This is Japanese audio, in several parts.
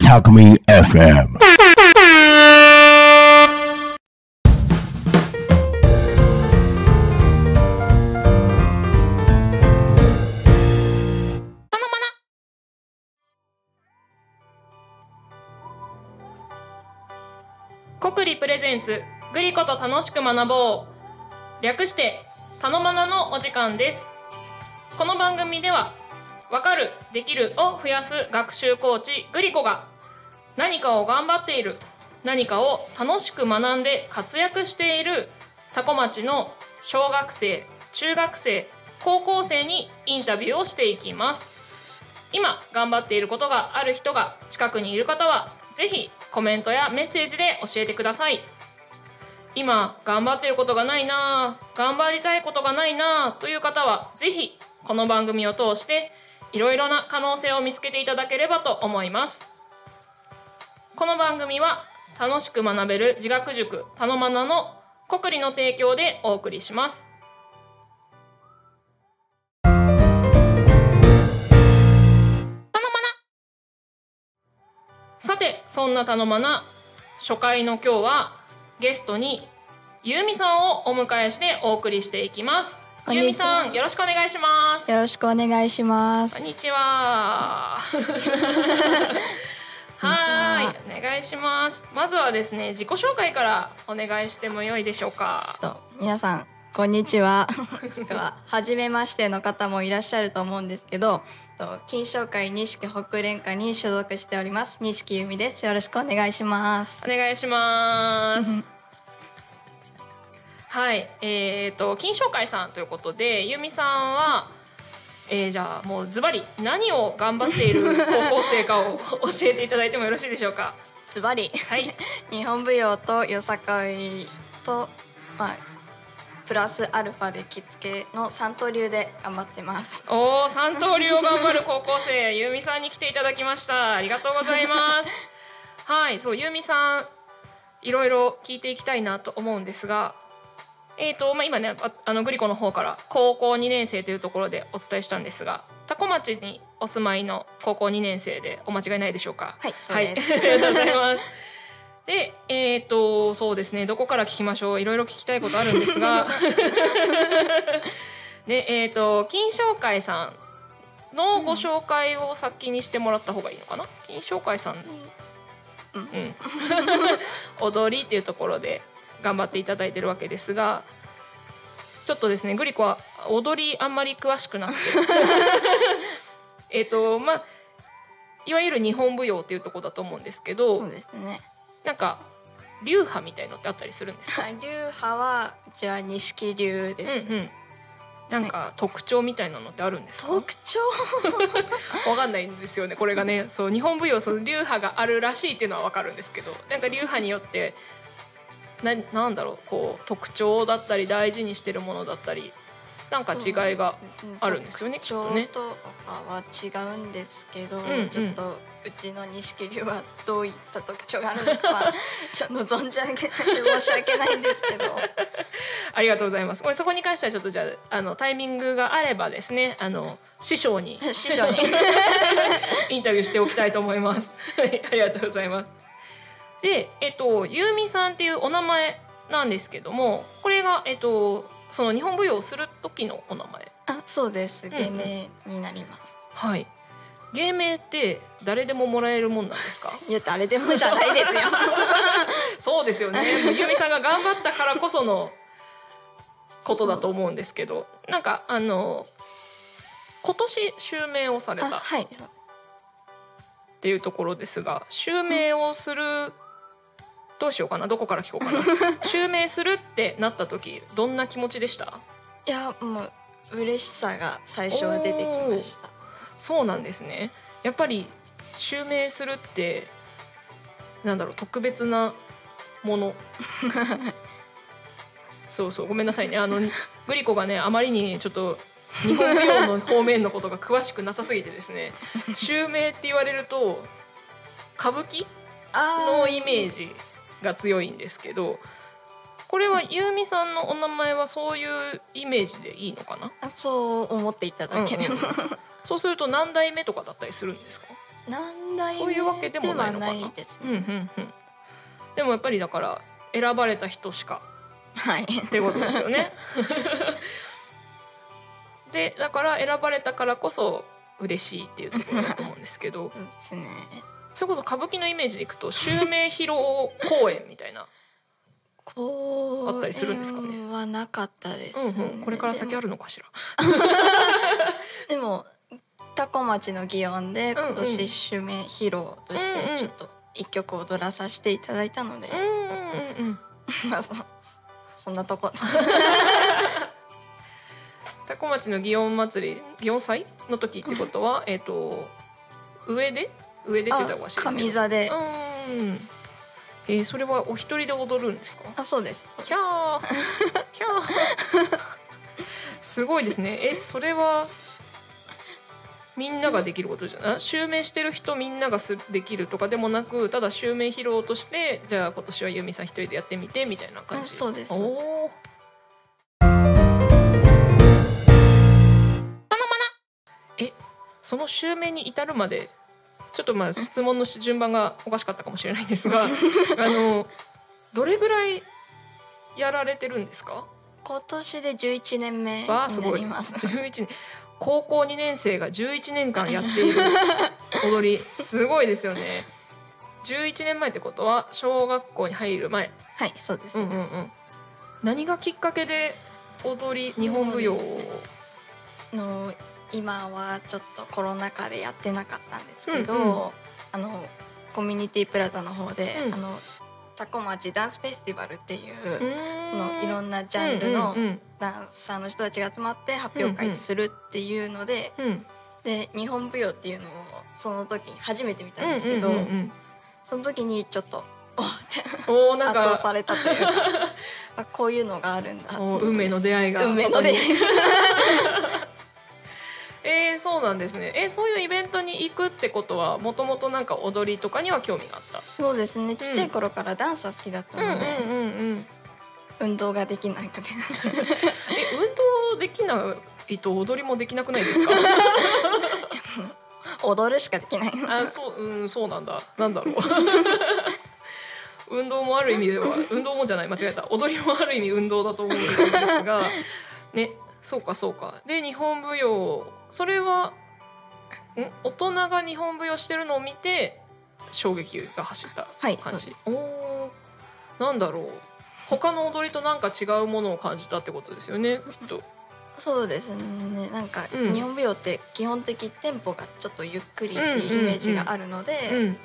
Takumi FM. 国理プレゼンツグリコと楽しく学ぼう略してたのまなのお時間です。この番組ではわかるできるを増やす学習コーチグリコが何かを頑張っている何かを楽しく学んで活躍している多古町の小学生中学生高校生にインタビューをしていきます。今頑張っていることがある人が近くにいる方はぜひコメントやメッセージで教えてください。今頑張ってることがないな頑張りたいことがないなという方はぜひこの番組を通していろいろな可能性を見つけていただければと思います。この番組は楽しく学べる自学塾たのまなの国理の提供でお送りします。たのまなさてそんなたのまな初回の今日はゲストにゆうみさんをお迎えしてお送りしていきます。ゆうみさんよろしくお願いします。よろしくお願いします。こんにちは。はいお願いします。まずはですね自己紹介からお願いしてもよいでしょうか。と皆さんこんにちは。では初めましての方もいらっしゃると思うんですけど、と金賞会錦北連歌に所属しております錦由美です。よろしくお願いします。お願いします。はい、えっ、と金賞会さんということで、ゆみさんは、えー、じゃあもうズバリ何を頑張っている 高校生かを教えていただいてもよろしいでしょうか？ズバリはい、日本舞踊とよさかいとまあプラスアルファで着付けの三刀流で頑張ってます。おお三刀流を頑張る高校生ゆみさんに来ていただきました。ありがとうございます。はい、そうゆみさんいろいろ聞いていきたいなと思うんですが。えーとまあ、今ねああのグリコの方から高校2年生というところでお伝えしたんですが多古町にお住まいの高校2年生でお間違いないでしょうか？はい、そうはい、あ。りがとうございます。で、えっ、と、そうですね、どこから聞きましょう？いろいろ聞きたいことあるんですが。で、えっ、と、金賞会さんのご紹介を先にしてもらった方がいいのかな？金賞会さん。うんうん。踊りっていうところで頑張っていただいてるわけですが。ちょっとですね、グリコは踊りあんまり詳しくなくて。えっと、まあ。いわゆる日本舞踊っていうところだと思うんですけど、そうですね。なんか流派みたいのってあったりするんですか？流派はじゃあ錦流です。うんうん。なんか特徴みたいなのってあるんですか？特徴？わかんないんですよね。これがね、そう日本舞踊その流派があるらしいっていうのはわかるんですけど、なんか流派によってななんだろうこう特徴だったり大事にしてるものだったりなんか違いがあるんですよね。きっとね。特徴とかは違うんですけど、んうんちょっとうちの錦流はどういった特徴があるのかは ちょっと存じ上げて申し訳ないんですけどありがとうございます。これそこに関してはちょっとじゃああのタイミングがあればですね、あの師匠に 師匠に インタビューしておきたいと思います。はい、ありがとうございます。で、えっと、ゆうみさんっていうお名前なんですけども、これが、えっと、その日本舞踊をする時のお名前。あそうですん芸名になります、はい。芸名って誰でももらえるもんなんですか？いや誰でもじゃないですよ そうですよね。ゆうみさんが頑張ったからこそのことだと思うんですけど、なんかあの今年襲名をされた。あはいっていうところですが襲名をするどうしようかな？どこから聞こうかな？襲名するってなった時どんな気持ちでした？いやもう嬉しさが最初は出てきましたそうなんですね。やっぱり襲名するってなんだろう特別なもの。そうそうごめんなさいね。あのグリコがねあまりにちょっと日本舞踊の方面のことが詳しくなさすぎてですね。襲名って言われると歌舞伎あのイメージが強いんですけどこれはゆうみさんのお名前はそういうイメージでいいのかな？あそう思っていただければ、うんうんそうすると何代目とかだったりするんですか？何代目そういうわけでもないのかな？ではないですうんうんうん。でもやっぱりだから選ばれた人しか。はい。ってことですよね。でだから選ばれたからこそ嬉しいっていうところだと思うんですけど。ですね。それこそ歌舞伎のイメージでいくと襲名披露公演みたいな、こうあったりするんですかねはなかったです、ね。うんうん、これから先あるのかしら。でも 多古町の祇園で今年襲名披露としてちょっと一曲踊らさせていただいたので、うんうんうんうん。まあそそんなとこ。多古町の祇園祭り祇園祭の時ってことは、えっ、と上で？上でって言ったらおかしいですけど。上座で。うんえー、それはお一人で踊るんですか？あそうです。キャーキャー。すごいですね。えそれはみんなができることじゃない？襲名してる人みんながすできるとかでもなくただ襲名披露としてじゃあ今年はユミさん一人でやってみてみたいな感じ？あそうです。おー。えその襲名に至るまでちょっとまあ質問の順番がおかしかったかもしれないんですが あのどれぐらいやられてるんですか？今年で11年目になわあすごい。ります。11年。高校2年生が11年間やっている踊り。すごいですよね。11年前ってことは小学校に入る前。はいそうです、うんうんうん。何がきっかけで踊り日本舞踊を？の今はちょっとコロナ禍でやってなかったんですけど、うんうん。あのコミュニティプラザの方で、うん。あのタコ町ダンスフェスティバルっていううのいろなんなジャンルのダンサーの人たちが集まって発表会するっていうので、うんうんで日本舞踊っていうのをその時に初めて見たんですけど、その時にちょっとおっておーなん圧倒かされたというか あこういうのがあるんだ運命の出会いが。運命の出会い。そこにえー、そうなんですね。えーそういうイベントに行くってことはもともとなんか踊りとかには興味があった？そうですね。ちっちゃい頃からダンスは好きだったので、うんうん運動ができなくて え運動できないと踊りもできなくないですか？踊るしかできない。あそううんそうなんだ。なんだろう。運動もある意味では運動もじゃない間違えた。踊りもある意味運動だと思うんですが。ねそうかそうか。で日本舞踊それはん？大人が日本舞踊してるのを見て衝撃が走ったはい。感じ、そうです。おー。なんだろう。他の踊りとなんか違うものを感じたってことですよね。きっと。そうですね。なんかうん。日本舞踊って基本的テンポがちょっとゆっくりっていうイメージがあるので、うん。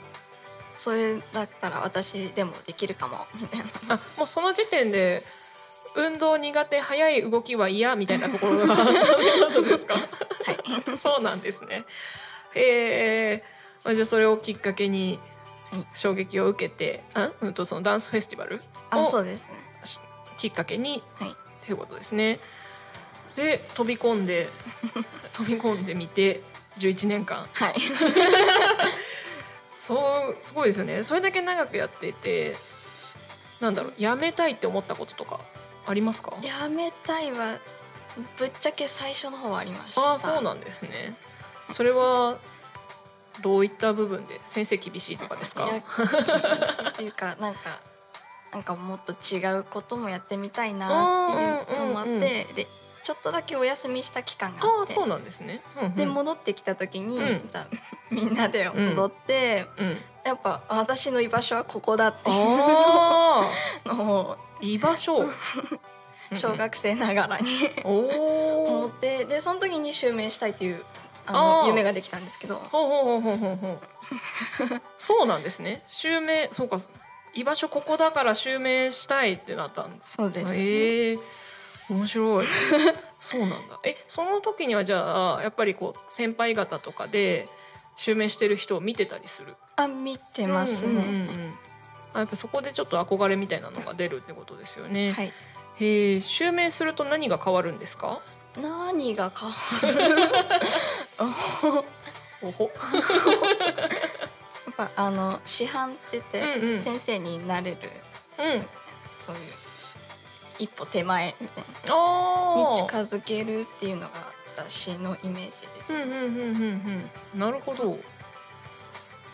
それだったら私でもできるかもみたいな。あもうその時点で運動苦手速い動きは嫌みたいなところが ですか？はい そうなんですね。へえー、じゃあそれをきっかけにはい。衝撃を受けてあ、うん、とそのダンスフェスティバルあおそうですね。きっかけにはい。ということですね。で飛び込んで 飛び込んでみて11年間はい。そうすごいですよね。それだけ長くやっていてなんだろうやめたいって思ったこととかありますか？やめたいはぶっちゃけ最初の方はありました。ああそうなんですね。それはどういった部分で先生厳しいとかですか？っていうかなんかなんかもっと違うこともやってみたいなっていうのもあって、うんうんうんうん。でちょっとだけお休みした期間がああって。あそうなんですね、うんうん、で戻ってきた時に、うん。みんなで踊って、うん、やっぱ私の居場所はここだっていう のを居場所小学生ながらに。思って。でその時に襲名したいというああのー。夢ができたんですけど。ほうほうほうほうほう そうなんですね。襲名そうか。居場所ここだから襲名したいってなったんです。そうです、へえ面白い。そうなんだ。えその時にはじゃあやっぱりこう先輩方とかで襲名してる人を見てたりする？あ見てますね、うんうんうんうん。あやっぱそこでちょっと憧れみたいなのが出るってことですよね、はいへえ襲名すると何が変わるんですか？何が変わる？おほ。やっぱあの師範って言って、うんうん。先生になれる。うん。そういう一歩手前みたいな。あにあ近づけるっていうのが私のイメージです、うんうんうんうんうん。なるほど。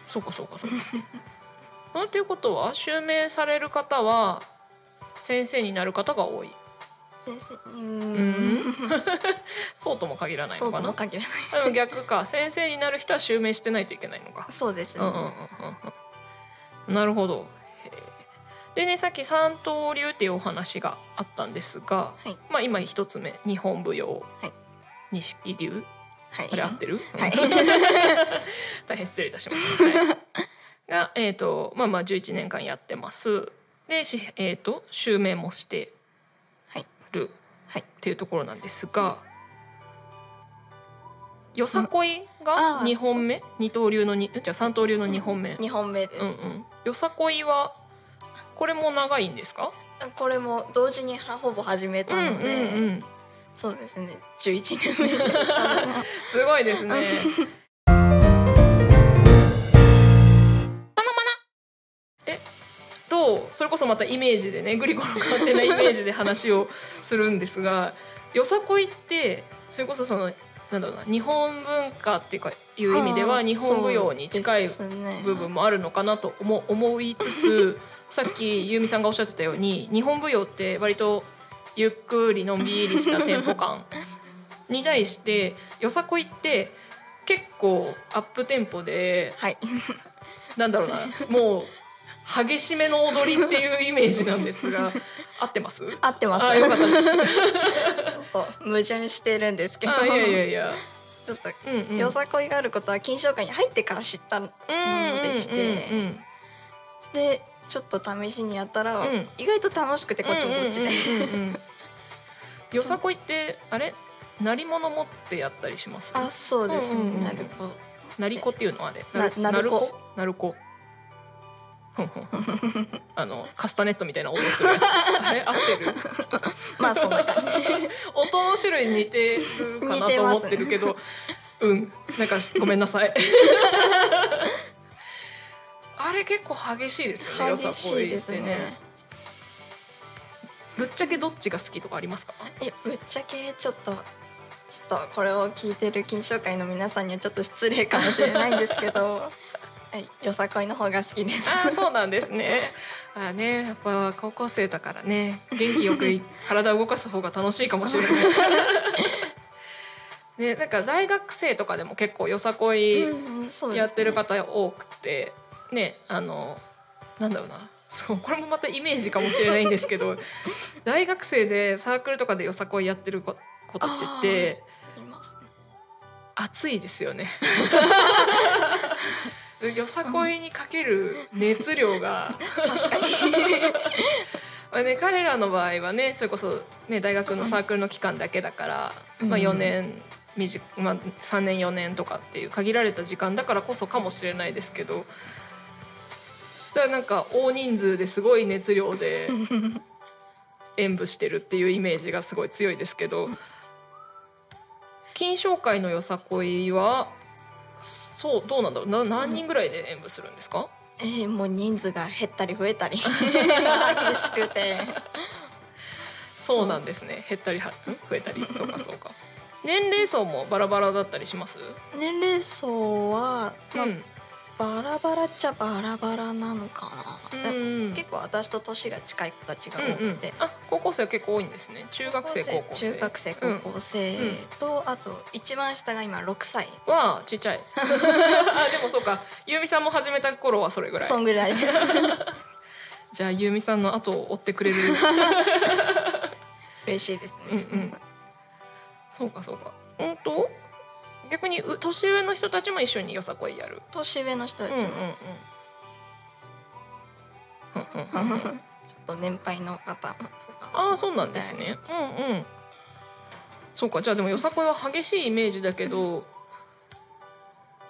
そうかそうかそうか。なんていうことは襲名される方は先生になる方が多い。先生うん。ん。そうとも限らないのかな。とも限らない。でも逆か。先生になる人は襲名してないといけないのか。そうですね、うんうんうんうんうん。なるほど。でねさっき三刀流っていうお話があったんですが、はい。まあ今一つ目日本舞踊。はい。錦流はい。あれ合ってる、はい。うん。大変失礼いたしました、はい。がえっ、とまあまあ11年間やってますでしえっ、と襲名もしてはい。るはい。っていうところなんですがよさこいあがー2本目？二刀流のにじゃあ三刀流の2本目、二本目です、うんうん、よさこいはこれも長いんですか？これも同時にはほぼ始めたので、うんうんうん、そうですね。11年目です すごいですね。それこそまたイメージでねグリコの勝手なイメージで話をするんですが よさこいってそれこそそのなんだろうな日本文化っていうかいう意味では日本舞踊に近い部分もあるのかなと思思いつつ さっきゆうみさんがおっしゃってたように日本舞踊って割とゆっくりのんびりしたテンポ感に対してよさこいって結構アップテンポではい。なんだろうなもう激しめの踊りっていうイメージなんですが 合ってます？合ってます。あよかったです。ちょっと矛盾してるんですけど。あいやいやいや。ちょっとうんうん。よさこいがあることは金賞会に入ってから知ったのうんでして。うんうんでちょっと試しにやったら、うん。意外と楽しくてこっちもこっちで、うんうんうんうん よさこいってあれ？鳴り物持ってやったりします？あそうですね、うんうんうんなるほど鳴り子っていうの？あれ？なな鳴子？鳴る子あのカスタネットみたいな音するやつ。あれ？合ってる？まあそんな感じ。音の種類似てるかなと思ってるけど、うん。なんかごめんなさい。あれ結構激しいですよね激しこいですね。ぶっちゃけどっちが好きとかありますか？えぶっちゃけちょっとちょっとこれを聞いてる金賞会の皆さんにはちょっと失礼かもしれないんですけどはいよさこいの方が好きですあーそうなんですね。あーねやっぱ高校生だからね元気よくい 体を動かす方が楽しいかもしれない。ねなんか大学生とかでも結構よさこいやってる方多くてねあのなんだろうなそうこれもまたイメージかもしれないんですけど 大学生でサークルとかでよさこいやってる子子たちっていますね熱いですよね。よさこいにかける熱量が。確かに。まあね、彼らの場合はねそれこそ、ね、大学のサークルの期間だけだから、うん。まあ、4年短まあ、3年4年とかっていう限られた時間だからこそかもしれないですけど。だからなんか大人数ですごい熱量で 演舞してるっていうイメージがすごい強いですけど。金賞会のよさこいはそうどうなんだろうな何人ぐらいで演舞するんですか、えーもう人数が減ったり増えたり 激しくてそうなんですね。減ったりは ん？増えたり、そうかそうか。年齢層もバラバラだったりします？年齢層は、まあうん。バラバラっちゃバラバラなのかな、うん結構私と年が近い子たちがうんうん多くて、あ、高校生は結構多いんですね。中学生、高校生。中学生高校生と、あと一番下が今6歳はちっちゃい。あ、でもそうか。ゆうみさんも始めた頃はそれぐらい。そんぐらいで じゃあゆうみさんの後を追ってくれる。嬉しいですね、うんうんそうかそうか。うんと逆にう年上の人たちも一緒によさこいやる。年上の人たちうんうんもうん。ちょっと年配の方ああそうなんですね。うんうん。そうかじゃあでもよさこいは激しいイメージだけど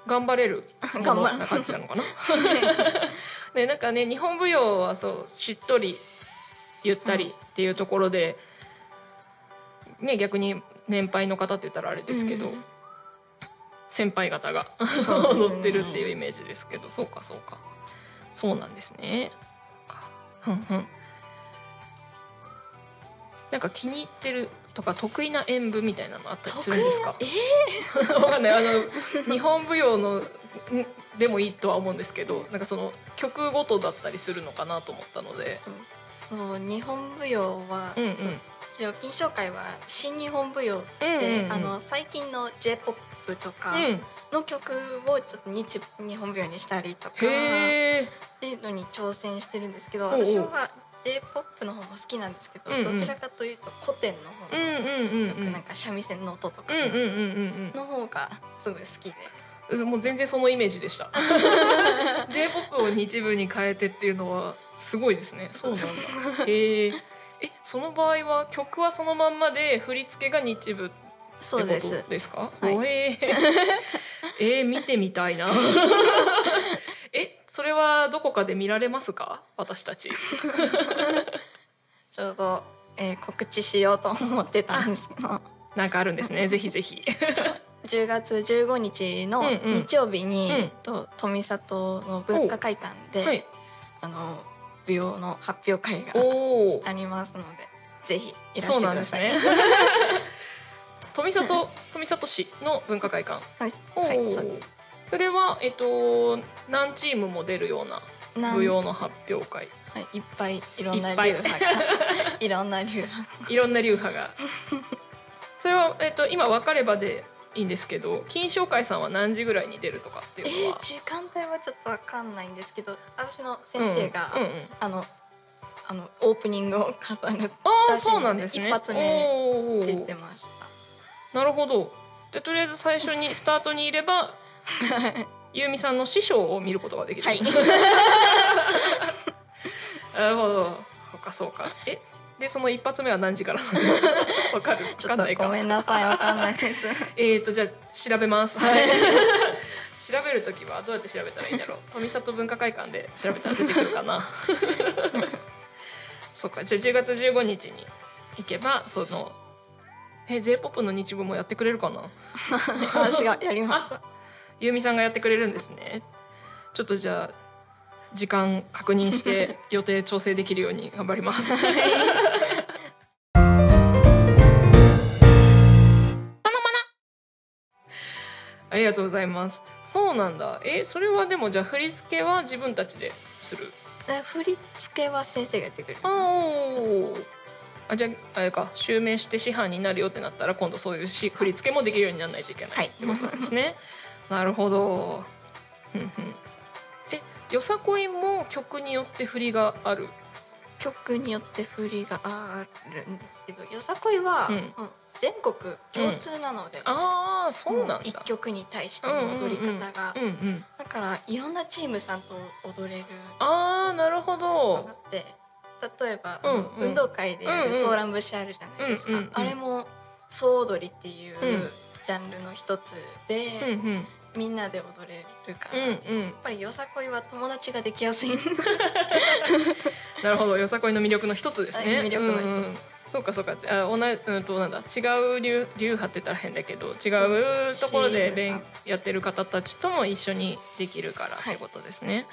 頑張れるも頑張な感じなのかな？ねなんかね日本舞踊はそうしっとりゆったりっていうところで、ね逆に年配の方って言ったらあれですけど、うん先輩方がね。踊ってるっていうイメージですけどそうかそうか。そうなんですね。ふんふん。なんか気に入ってるとか得意な演舞みたいなのあったりするんですか？え わかんない。あの日本舞踊のんでもいいとは思うんですけどなんかその曲ごとだったりするのかなと思ったので。ーそう日本舞踊は、うんうん。一応金賞会は新日本舞踊うんうんで、うん。あの最近の j p o p とかうん。の曲をちょっと日日本舞踊にしたりとかっていうのに挑戦してるんですけど私は j p o p の方も好きなんですけど、うんうん。どちらかというと古典の方うんうんなんか三味線の音とかの方がすごい好きで、うんもう全然そのイメージでした。J−POP を日舞に変えてっていうのはすごいですね。そうなんだ。へええその場合は曲はそのまんまで振り付けが日舞ってこそうです。とですか？はい。おえー、えー見てみたいな。えそれはどこかで見られますか？私たち。ちょうど、えー告知しようと思ってたんですけど。なんかあるんですね。ぜひぜひ。10月15日のうんうん。日曜日に、うん。えっと富里の文化会館で、はい。あの舞踊の発表会がありますのでぜひいらしそうてください。なんですね 富里富里市の文化会館。はい、おはい、ーそうです。それはえっと何チームも出るような舞踊の発表会。はい、いっぱいいろんな流派が。いろんな流派。いろんな流派が。それは、えっと、今分かればでいいんですけど金賞会さんは何時ぐらいに出るとかってえいうのは？ー、時間帯はちょっとわかんないんですけど私の先生が、うんうんうん。あのあのオープニングを飾るってあそうなんですね。一発目おー。言ってなるほど。でとりあえず最初にスタートにいればゆうみさんの師匠を見ることができる、はい。なるほど。そうかそうか。え？でその一発目は何時から？わかる？わちょかんないか。っとごめんなさい。わかんないです。えーとじゃあ調べます。はい。調べるときはどうやって調べたらいいんだろう？富里文化会館で調べたら出てくるかな？そっか。じゃあ10月15日に行けばそのえ J-POP の日舞もやってくれるかな？私がやりますゆうみさんがやってくれるんですね。ちょっとじゃあ時間確認して 予定調整できるように頑張ります。ありがとうございます。そうなんだ。え、それはでもじゃあ振り付けは自分たちでする？で振り付けは先生がやってくれるあお。あじゃああれか襲名して師範になるよってなったら今度そういうし振り付けもできるようにならないといけないはいってことなんですね。なるほど。ふんえ、よさこいも曲によって振りがある？曲によって振りがあるんですけどよさこいは、うんうん全国共通なので、ああ、そうなんだ。一曲に対しての踊り方が、うんうん。だからいろんなチームさんと踊れるああ、なるほのがあど。って例えば、うんうん。運動会でやるソーラン節あるじゃないですか、うんうんうん。あれも総踊りっていううん。ジャンルの一つで、うんうん。みんなで踊れるから、うんやっうん。ぱりよさこいは友達ができやすい。なるほど、よさこいの魅力の一つですね。はい魅力の一つ。うんうんそうかそうか。あ、同じうんとなんだ違う流流派って言ったら変だけど、違うところで勉やってる方たちとも一緒にできるからってことですね。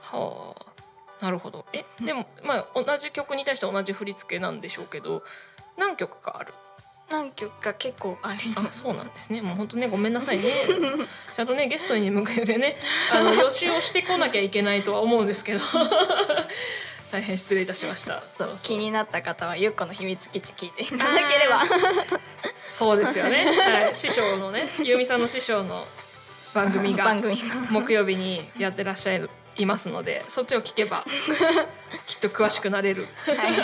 はあ。なるほど。え、でもまあ同じ曲に対して同じ振り付けなんでしょうけど、何曲かある？何曲か結構ありあそうなんですね。もう本当ねごめんなさいね。ちゃんとねゲストに向けてねあの予習をしてこなきゃいけないとは思うんですけど。大変失礼いたしました。気になった方はゆっこの秘密基地聞いていただければ。そうですよね、はい、師匠のねゆうみさんの師匠の番組が 番組が。木曜日にやってらっしゃいますのでそっちを聞けば きっと詳しくなれる。はい、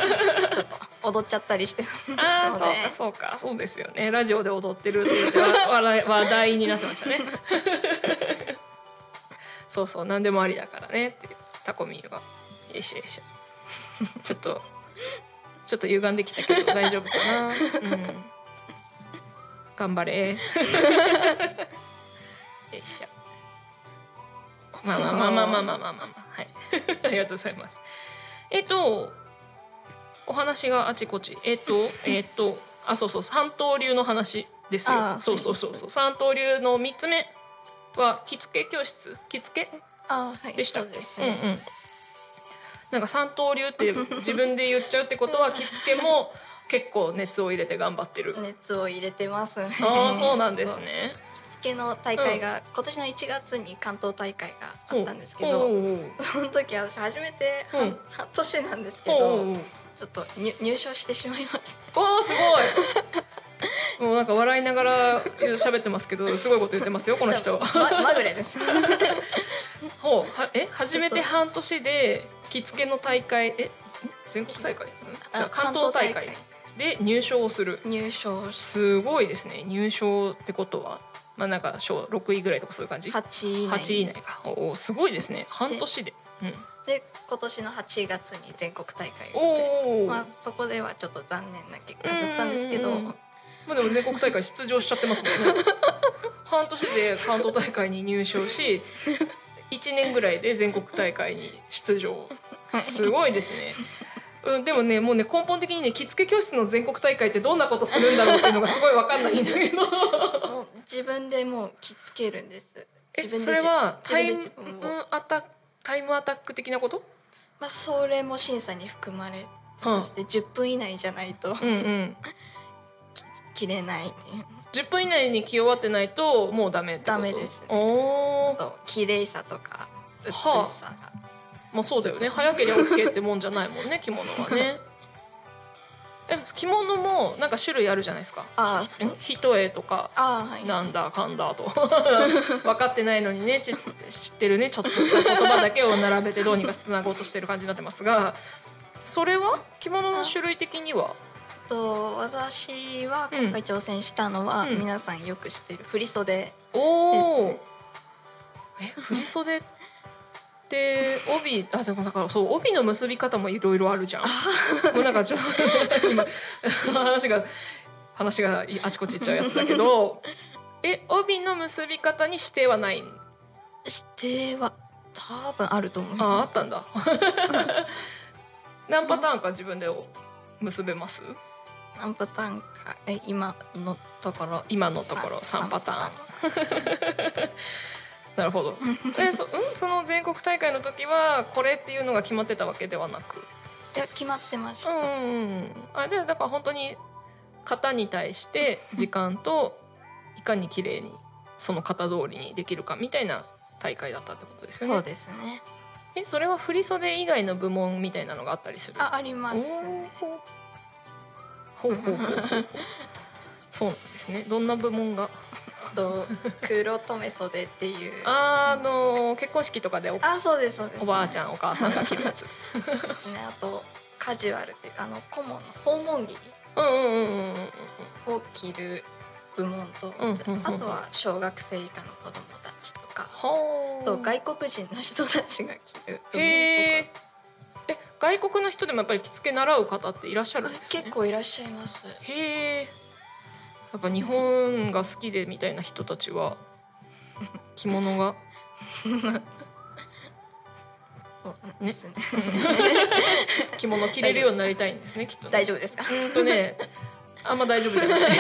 ちょっと踊っちゃったりしてああそうかそうか。そうですよね。ラジオで踊ってるって言ってわ笑い話題になってましたね。そうそう何でもありだからねってタコミンはよいしょよいしょ。ちょっとちょっと歪んできたけど大丈夫かな？うん。頑張れ。よいしょまあまあまあまあまあまあまあまあはいありがとうございますえっとお話があちこちえっとえっとあそうそう三刀流の話ですよそうそうそうそう三刀流の三つ目は着付け教室着付けあはいでしたっけうね、うんうんなんか三刀流って自分で言っちゃうってことは着付けも結構熱を入れて頑張ってる、熱を入れてますねあそうなんですね着付けの大会が、今年の1月に関東大会があったんですけどその時私初めて半,、年なんですけどちょっと入入賞してしまいました。わあすごい。もうなんか笑いながら喋ってますけど すごいこと言ってますよこの人。ままぐれです。ほうはえ初めて半年で着付けの大会え全国大会？あ関東大会で入賞をする。入賞しすごいですね入賞ってことはまあなんか賞6位ぐらいとかそういう感じ？8位以内。8位以内か。おおすごいですね。半年で。うん。で今年の8月に全国大会があっておお、まあ、そこではちょっと残念な結果だったんですけど。まあでも全国大会出場しちゃってますもんね。半年で関東大会に入賞し1年ぐらいで全国大会に出場。すごいですねうん、でもねもうね根本的にね着付け教室の全国大会ってどんなことするんだろうっていうのがすごい分かんないんだけど。もう自分でもう着付けるんです。え自分でそれはタイムアタタイムアタック的なこと？まあ、それも審査に含まれてはまして10分以内じゃないと。あ、うんうん。着れないっていう。10分以内に着終わってないともうダメってこと？ダメですね。おおと綺麗さとか美しはあ。さが、まあそうだよね。早ければ OK ってもんじゃないもんね 着物はね。え着物もなんか種類あるじゃないですか。あ一重とかああはいなんだかんだと。分かってないのにねち知ってるねちょっとした言葉だけを並べてどうにかつなごうとしてる感じになってますが。それは？着物の種類的には？と私は今回挑戦したのは、うん。皆さんよく知ってる振袖ですね。え振り袖って帯あでもだからそう帯の結び方もいろいろあるじゃん。もうなんかちょ今 話が話があちこち行っちゃうやつだけどえ帯の結び方に指定はないん？指定は多分あると思いああますったんだ。何パターンか自分で結べます？何パターンか。え今のところ。今のところさ3パターンなるほど えそ,、うん、その全国大会の時はこれっていうのが決まってたわけではなく？いや決まってました、うんうんうんあじゃあだから本当に型に対して時間といかに綺麗にその型通りにできるかみたいな大会だったってことですよね？そうですねえそれは振袖以外の部門みたいなのがあったりする？あありますねほうほうほう。そうなんですね。どんな部門が？と黒留め袖っていうあの結婚式とかでおあそうですそうですおばあちゃんお母さんが着るやつ。ね あとカジュアルっていうあの顧問の訪問着うんうんうんうんうんうん。を着る部門と、うんうんうんあとは小学生以下の子供たちとか、はあ。と外国人の人たちが着る部門へとえ。え外国の人でもやっぱり着付け習う方っていらっしゃるかんですね？結構いらっしゃいますへえ。やっぱ日本が好きでみたいな人たちは着物が。ね。着物着れるようになりたいんですねきっとね。大丈夫ですか？うんとね。あんま大丈夫じゃない。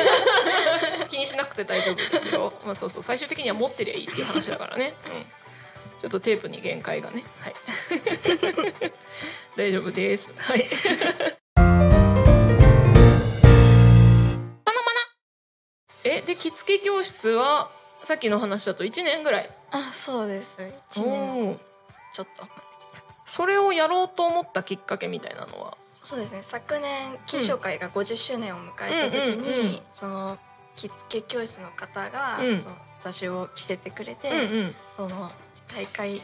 気にしなくて大丈夫ですよ、まあ、そうそう。最終的には持ってりゃいいっていう話だからね、うん、ちょっとテープに限界がね。はい。大丈夫です。はい着付け教室はさっきの話だと1年ぐらい。あそうです。1年。ちょっと。それをやろうと思ったきっかけみたいなのは？そうですね。昨年金賞会が50周年を迎えた時に、うんうんうんその着付け教室の方が、うん。私を着せてくれて、うんうん。その大会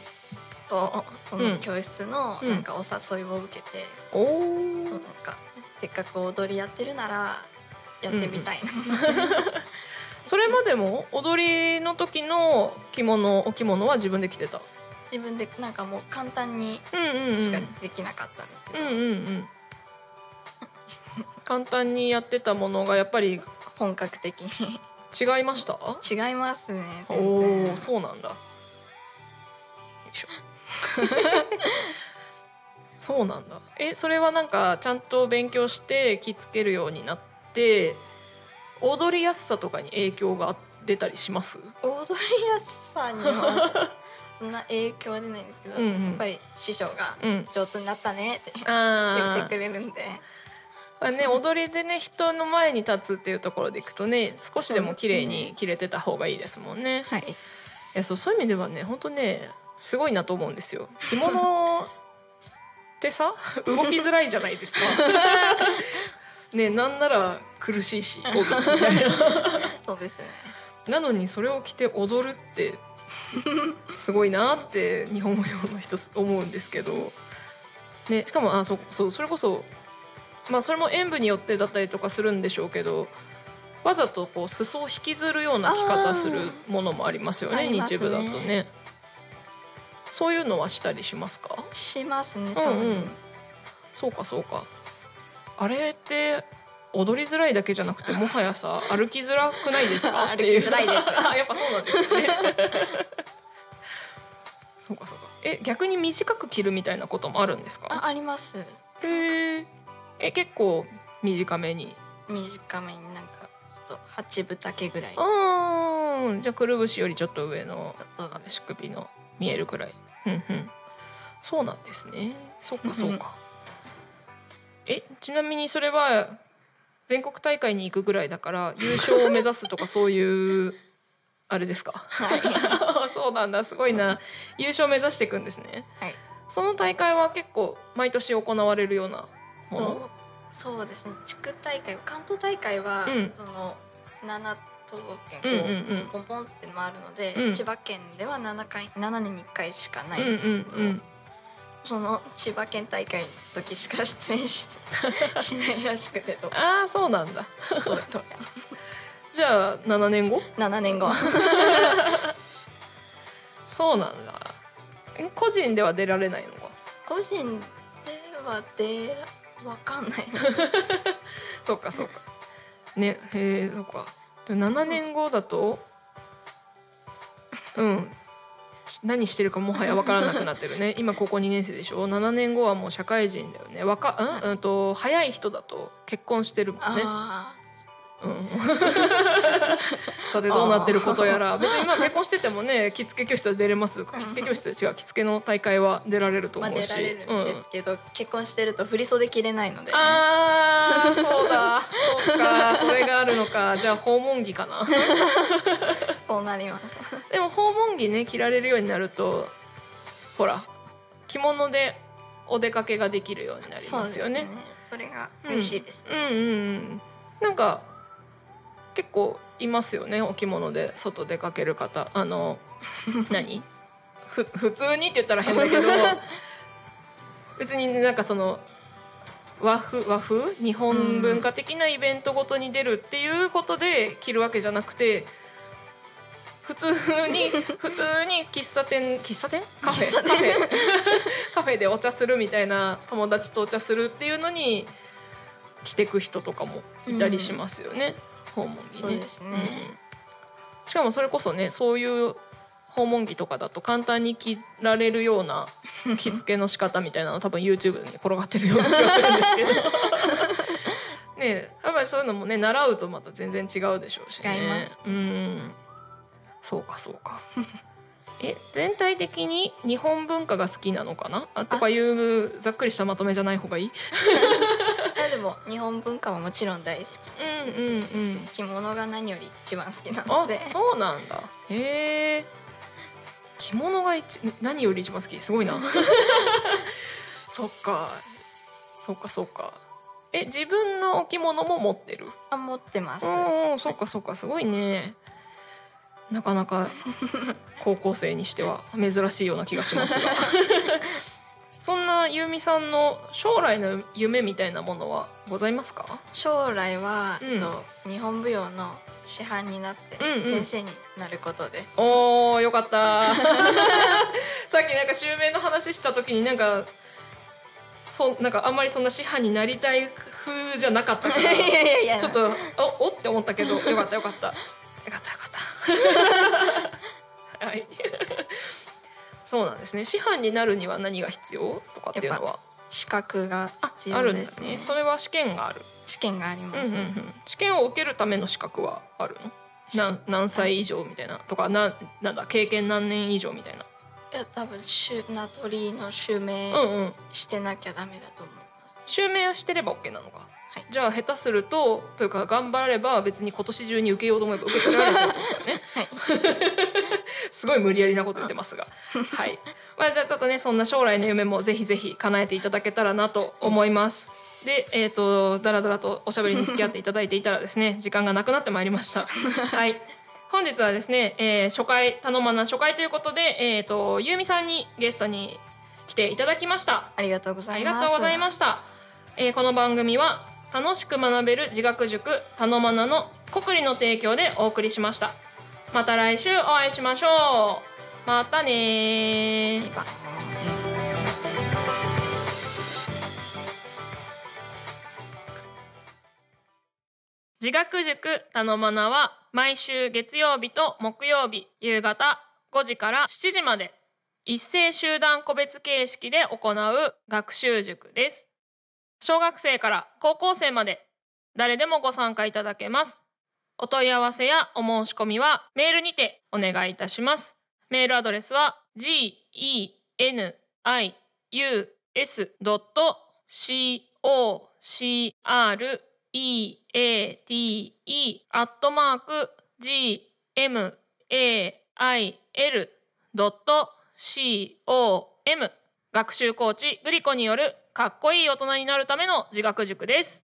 とその教室のうん。なんかお誘いを受けて、おおなんかせっかく踊りやってるならやってみたいな、それまでも踊りの時の着物お着物は自分で着てた？自分でなんかもう簡単にうんうんうん。しかできなかったんですけど、うんうんうん。簡単にやってたものがやっぱり本格的に。違いました？違いますね全お然。おそうなんだ。そうなんだ。えそれはなんかちゃんと勉強して着付けるようになって踊りやすさとかに影響が出たりします？踊りやすさにはそんな影響は出ないんですけど、うんうん。やっぱり師匠がうん。上手になったねって言あってくれるんで。あね踊りでね人の前に立つっていうところでいくとね少しでも綺麗に着れてた方がいいですもんね。はい。いやそうそういう意味ではね本当ねすごいなと思うんですよ。着物ってさ 動きづらいじゃないですか。ねなんなら苦しいし 帯みたいな。そうですね。なのにそれを着て踊るってすごいなって日本舞踊の人思うんですけど、ね、しかもあそうそうそれこそまあそれも演舞によってだったりとかするんでしょうけどわざとこう裾を引きずるような着方するものもありますよねね。日舞だとね。そういうのはしたりしますか？しますね多分、うん。うんそうかそうかあれって踊りづらいだけじゃなくてもはやさ歩きづらくないですか？歩きづらいです あやっぱそうなんですよね。そうかそうか。え逆に短く着るみたいなこともあるんですか？ああります。へええ結構短めに。短めになんかちょっと八分丈ぐらい。あー。じゃあくるぶしよりちょっと上のちょっと。足首の見えるくらい。うんうん。そうなんですね。そっかそうかえちなみにそれは全国大会に行くぐらいだから優勝を目指すとか そういうあれですか？はい。そうなんだ。すごいな。優勝目指していくんですね。はい。その大会は結構毎年行われるようなもの？とそうですね。地区大会関東大会は、うん。その7都道府県うんこう、うん。うんポンポンって回るので、うん。千葉県では7回7年に1回しかないうんうんですけど、んうんその千葉県大会の時しか出演ししないらしくてと。ああそうなんだ。じゃあ7年後？7年後。そうなんだ。え個人では出られないのか？個人では出らわかんないな。そうかそうか。ねへえそうか。で7年後だと？うん。し何してるかもはや分からなくなってるね。今高校2年生でしょ？7年後はもう社会人だよね。わかうん、うん、と早い人だと結婚してるもんね。あうん、さてどうなってることやら。別に今結婚しててもね着付け教室は出れます。着付け教室違う着付けの大会は出られると思うし、出られるうんんですけど、結婚してると振り袖着れないので。あーそうだ。そうか。それがあるのか。じゃあ訪問着かな。そうなります。でも訪問着ね着られるようになるとほら着物でお出かけができるようになりますよね。それが嬉しいです、うんうんうん。なんか結構いますよねお着物で外出かける方。あの 何？ふ普通にって言ったら変だけど 別になんかその和風和風？日本文化的なイベントごとに出るっていうことで着るわけじゃなくて普通に 普通に喫茶店喫茶店？カフェ。カフェカフェでお茶するみたいな友達とお茶するっていうのに着てく人とかもいたりしますよね、訪問着ね。そうですねうんしかもそれこそねそういう訪問着とかだと簡単に着られるような 着付けの仕方みたいなの多分 YouTube に転がってるような気がするんですけどねやっぱりそういうのもね習うとまた全然違うでしょうしね。違いますうんそうかそうか。え全体的に日本文化が好きなのかな？あとかいうざっくりしたまとめじゃない方がいい？でも日本文化ももちろん大好き。うんうんうん。着物が何より一番好きなあので。そうなんだ。へえ。着物が一何より一番好き？すごいな。そっか。そっかそっか。え自分のお着物も持ってる？あ持ってます。うんうんそっかそっか。すごいね。なかなか高校生にしては珍しいような気がしますが そんなゆうみさんの将来の夢みたいなものはございますか？将来は、うん。えっと日本舞踊の師範になってうんうん。先生になることです、おーよかった。さっきなんか襲名の話した時になんかそなんかあんまりそんな師範になりたい風じゃなかったから ちょっとおおって思ったけどよかったよかった。よかったよかった。はいそうなんですね。師範になるには何が必要とかっていうのは？資格が必あるん要ですね。ね。それは試験がある、試験がありうんうんます、うん、試験を受けるための資格はあるの？何何歳以上みたいな？とかななんだ経験何年以上みたいな？いや多分しゅ名取の襲名うんうん。してなきゃダメだと思います、襲名してれば OK なのかはいじゃあ下手するとというか頑張れば別に今年中に受けようと思えば受け取られちゃうと思うね。はい すごい無理やりなこと言ってますが。はい。まあじゃあちょっとねそんな将来の夢もぜひぜひ叶えていただけたらなと思います。で、えっ、とだらだらとおしゃべりに付き合っていただいていたらですね時間がなくなってまいりました。はい。本日はですね、えー初回頼まな初回ということで、えっ、とゆうみさんにゲストに来ていただきました。ありがとうござあいますりがとうございました。えーこの番組は楽しく学べる自学塾たのまなの国理の提供でお送りしました。また来週お会いしましょう。またねー自学塾たのまなは毎週月曜日と木曜日夕方5時から7時まで一斉集団個別形式で行う学習塾です。小学生から高校生まで誰でもご参加いただけます。お問い合わせやお申し込みはメールにてお願いいたします。メールアドレスは g e n i u s c o c r e a t e アットマーク gmail.com 学習コーチグリコによるかっこいい大人になるための自学塾です。